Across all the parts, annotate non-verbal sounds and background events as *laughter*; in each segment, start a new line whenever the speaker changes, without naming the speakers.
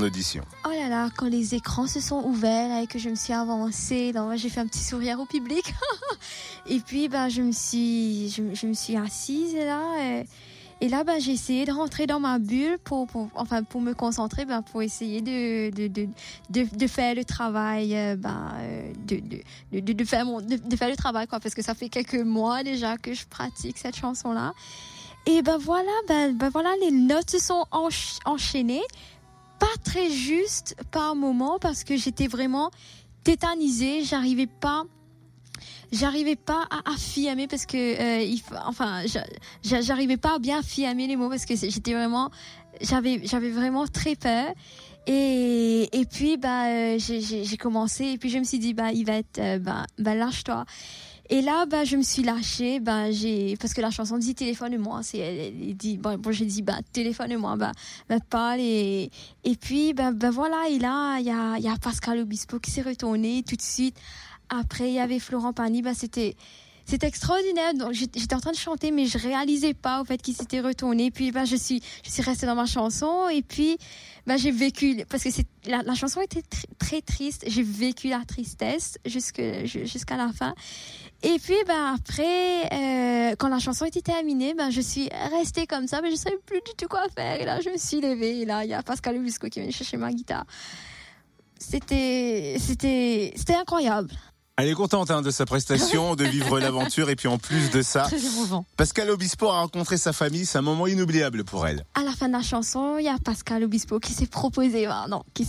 audition
Oh là là, quand les écrans se sont ouverts et que je me suis avancée, j'ai fait un petit sourire au public. *laughs* et puis, bah, je me suis, je, me suis assise là. Et, là, bah, j'ai essayé de rentrer dans ma bulle pour, enfin, pour me concentrer, bah, pour essayer de, faire le travail, de, faire le travail, parce que ça fait quelques mois déjà que je pratique cette chanson-là. Et ben voilà, ben, ben, voilà, les notes se sont enchaînées. Pas très juste par moment parce que j'étais vraiment tétanisée. J'arrivais pas j'arrivais pas à affirmer parce que euh, il, enfin j'arrivais pas à bien affirmer les mots parce que j'étais vraiment j'avais j'avais vraiment très peur et et puis bah j'ai commencé et puis je me suis dit bah être euh, bah, bah lâche-toi et là, bah, je me suis lâchée, bah, j'ai, parce que la chanson dit téléphone-moi, c'est, elle, dit, bon, j'ai dit, bah, téléphone-moi, bah, bah, parle, et, et puis, bah, bah, voilà, et là, il y a, y a Pascal Obispo qui s'est retourné tout de suite. Après, il y avait Florent Pagny, bah, c'était, c'était extraordinaire. J'étais en train de chanter, mais je réalisais pas au fait qu'il s'était retourné. Puis bah je suis je suis restée dans ma chanson et puis bah j'ai vécu parce que la, chanson était très triste. J'ai vécu la tristesse jusqu'à la fin. Et puis bah après euh, quand la chanson était terminée, bah je suis restée comme ça, mais je savais plus du tout quoi faire. Et là je me suis levée. Et là il y a Pascal Obisco qui venu chercher ma guitare. C'était c'était c'était incroyable.
Elle est contente hein, de sa prestation, de vivre *laughs* l'aventure et puis en plus de ça, Pascal Obispo a rencontré sa famille, c'est un moment inoubliable pour elle.
À la fin de la chanson, il y a Pascal Obispo qui s'est proposé, bah, non, qui,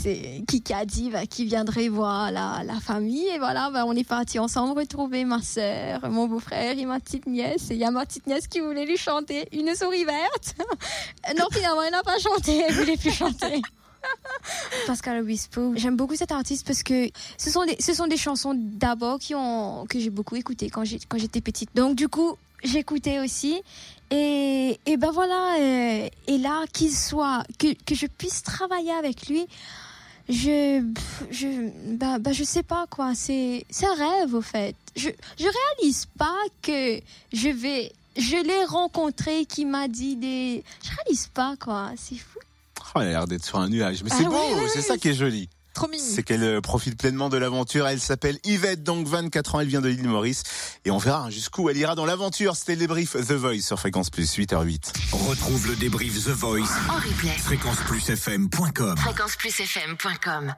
qui, qui, a dit bah, qu'il viendrait voir la, la, famille et voilà, bah, on est parti ensemble retrouver ma sœur, mon beau-frère et ma petite nièce et il y a ma petite nièce qui voulait lui chanter une souris verte. *laughs* non, finalement, elle n'a pas chanté, elle voulait plus chanter. *laughs* Pascal Obispo. J'aime beaucoup cet artiste parce que ce sont des, ce sont des chansons d'abord qui ont, que j'ai beaucoup écouté quand j'étais petite. Donc, du coup, j'écoutais aussi. Et, et ben voilà, euh, et là, qu'il soit, que, que je puisse travailler avec lui, je, je, bah, bah, je sais pas quoi, c'est, c'est un rêve au fait. Je, je réalise pas que je vais, je l'ai rencontré, qui m'a dit des, je réalise pas quoi, c'est fou.
Oh, elle a l'air d'être sur un nuage. Mais c'est ah beau, c'est ça qui est joli.
Trop mignon.
C'est qu'elle euh, profite pleinement de l'aventure. Elle s'appelle Yvette, donc 24 ans. Elle vient de l'île Maurice. Et on verra jusqu'où elle ira dans l'aventure. C'était le débrief The Voice sur Fréquence Plus, 8h08.
Retrouve le débrief The Voice
en replay.
Fréquenceplusfm.com.
Fréquenceplusfm.com.